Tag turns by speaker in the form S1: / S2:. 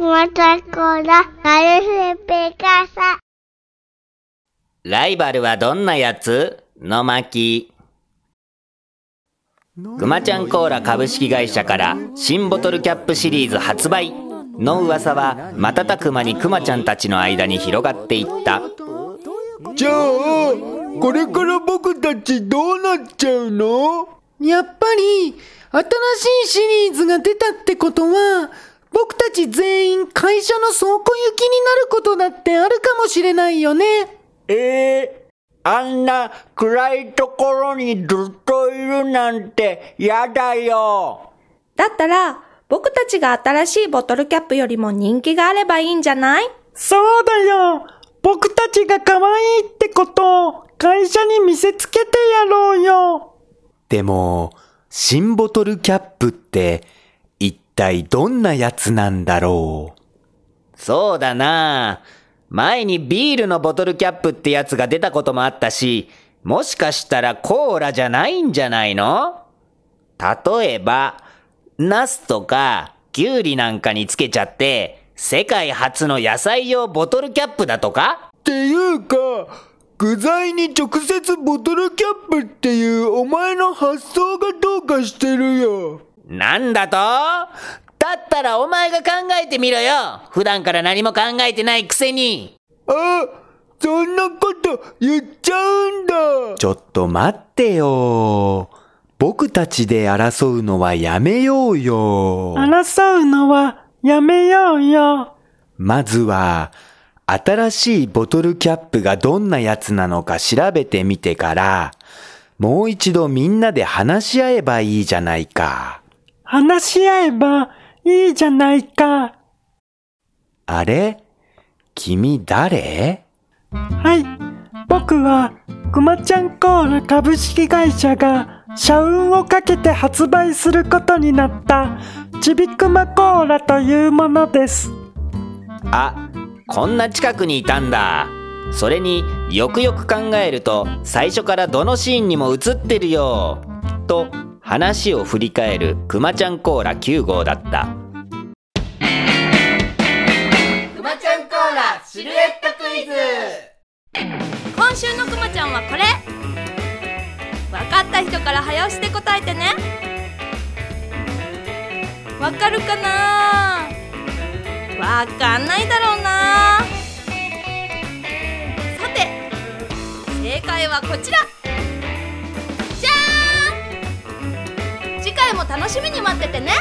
S1: まちゃんコーラ、なるふペカサ。
S2: ライバルはどんなやつ？の巻。くまちゃんコーラ株式会社から新ボトルキャップシリーズ発売の噂は瞬く間にくまちゃんたちの間に広がっていった。
S3: じゃあ、これから僕たちどうなっちゃうの？
S4: やっぱり、新しいシリーズが出たってことは、僕たち全員会社の倉庫行きになることだってあるかもしれないよね。
S3: ええあんな暗いところにずっといるなんてやだよ。
S5: だったら、僕たちが新しいボトルキャップよりも人気があればいいんじゃない？
S4: そうだよ。僕たちが可愛いってことを会社に見せつけてやろうよ。
S6: でも、新ボトルキャップって、一体どんなやつなんだろう？
S2: そうだな前にビールのボトルキャップってやつが出たこともあったし、もしかしたらコーラじゃないんじゃないの？例えば、ナスとかキュウリなんかにつけちゃって、世界初の野菜用ボトルキャップだとか？
S3: っていうか、具材に直接ボトルキャップっていうお前の発想がどうかしてるよ。
S2: なんだと？だったらお前が考えてみろよ普段から何も考えてないくせに
S3: あ、そんなこと言っちゃうんだ。
S6: ちょっと待ってよ。僕たちで争うのはやめようよ。
S4: 争うのはやめようよ。
S6: まずは、新しいボトルキャップがどんなやつなのか調べてみてから、もう一度みんなで話し合えばいいじゃないか。
S4: 話し合えばいいじゃないか。
S6: あれ？君誰？
S4: はい。僕は、くまちゃんコーラ株式会社が社運をかけて発売することになったちびくまコーラというものです。
S2: あ、こんな近くにいたんだ。それによくよく考えると最初からどのシーンにも映ってるよ。と話を振り返るくまちゃんコーラ9号だった。くまちゃんコーラシルエットクイズ。
S5: 今週のくまちゃんはこれ。わかった人から早押しで答えてね。わかるかな。わかんないだろうな。さて正解はこちら楽しみに待っててね。